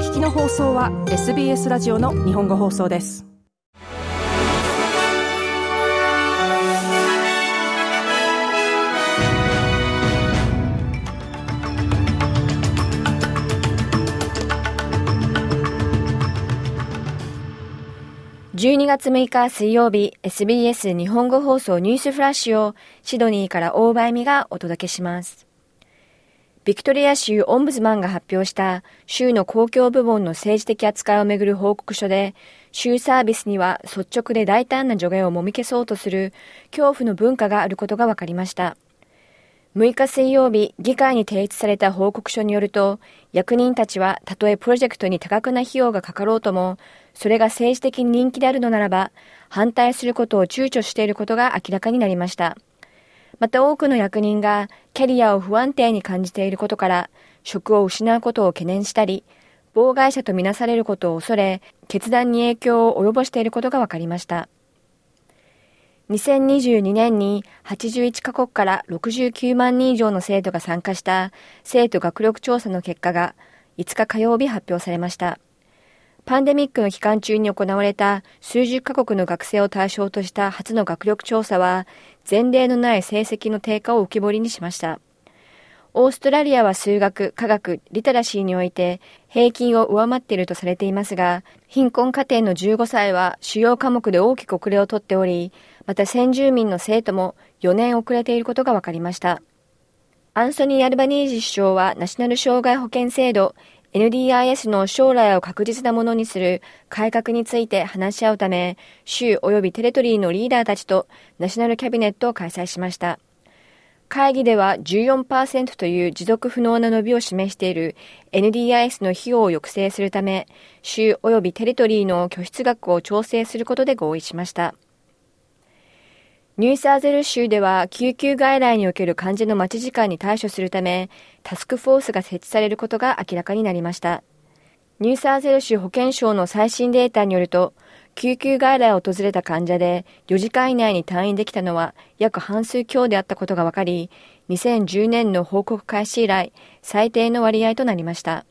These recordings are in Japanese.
聞きの放送は SBS ラジオの日本語放送です12月6日水曜日 SBS 日本語放送ニュースフラッシュをシドニーから大場恵美がお届けします。ビクトリア州オンブズマンが発表した州の公共部門の政治的扱いをめぐる報告書で、州サービスには率直で大胆な助言をもみ消そうとする恐怖の文化があることが分かりました。6日水曜日、議会に提出された報告書によると、役人たちはたとえプロジェクトに多額な費用がかかろうとも、それが政治的に人気であるのならば、反対することを躊躇していることが明らかになりました。また多くの役人がキャリアを不安定に感じていることから、職を失うことを懸念したり、妨害者とみなされることを恐れ、決断に影響を及ぼしていることが分かりました。2022年に81カ国から69万人以上の生徒が参加した生徒学力調査の結果が5日火曜日発表されました。パンデミックの期間中に行われた数十カ国の学生を対象とした初の学力調査は前例のない成績の低下を浮き彫りにしました。オーストラリアは数学、科学、リテラシーにおいて平均を上回っているとされていますが、貧困家庭の15歳は主要科目で大きく遅れをとっており、また先住民の生徒も4年遅れていることが分かりました。アンソニー・アルバニージ首相はナショナル障害保険制度 NDIS の将来を確実なものにする改革について話し合うため、州及びテレトリーのリーダーたちとナショナルキャビネットを開催しました。会議では14%という持続不能な伸びを示している NDIS の費用を抑制するため、州及びテレトリーの拠出額を調整することで合意しました。ニューサーゼル州では救急外来における患者の待ち時間に対処するため、タスクフォースが設置されることが明らかになりました。ニューサーゼル州保健省の最新データによると、救急外来を訪れた患者で4時間以内に退院できたのは約半数強であったことが分かり、2010年の報告開始以来、最低の割合となりました。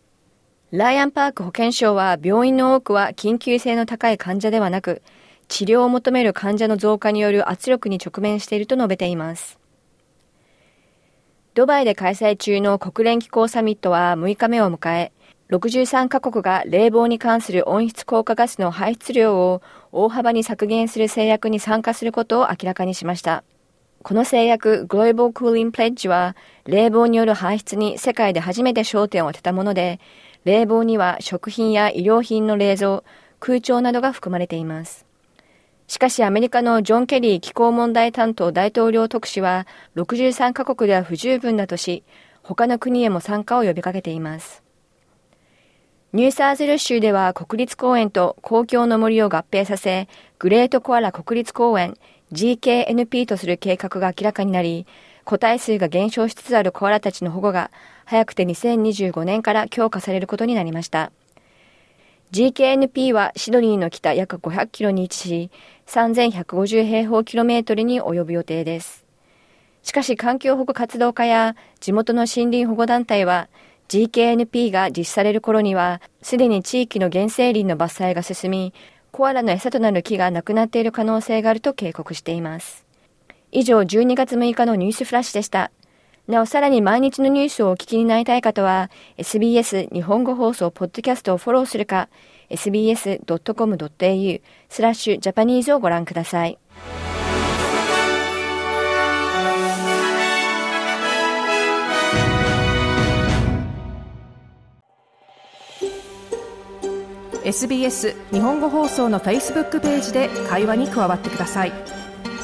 ライアンパーク保健省は病院の多くは緊急性の高い患者ではなく、治療を求める患者の増加による圧力に直面していると述べています。ドバイで開催中の国連気候サミットは6日目を迎え、63カ国が冷房に関する温室効果ガスの排出量を大幅に削減する制約に参加することを明らかにしました。この制約、グローバルクーリンプレッジは、冷房による排出に世界で初めて焦点を当てたもので、冷房には食品や医療品の冷蔵、空調などが含まれています。しかしアメリカのジョン・ケリー気候問題担当大統領特使は63カ国では不十分だとし、他の国へも参加を呼びかけています。ニューサーゼル州では国立公園と公共の森を合併させ、グレートコアラ国立公園 GKNP とする計画が明らかになり、個体数が減少しつつあるコアラたちの保護が早くて2025年から強化されることになりました。GKNP はシドニーの北約500キロに位置し、3150平方キロメートルに及ぶ予定です。しかし環境保護活動家や地元の森林保護団体は GKNP が実施される頃にはすでに地域の原生林の伐採が進みコアラの餌となる木がなくなっている可能性があると警告しています。以上12月6日のニュースフラッシュでした。なおさらに毎日のニュースをお聞きになりたい方は SBS 日本語放送ポッドキャストをフォローするか sbs.com.au スラッシュジャパニーズをご覧ください。SBS 日本語放送の Facebook ページで会話に加わってください。「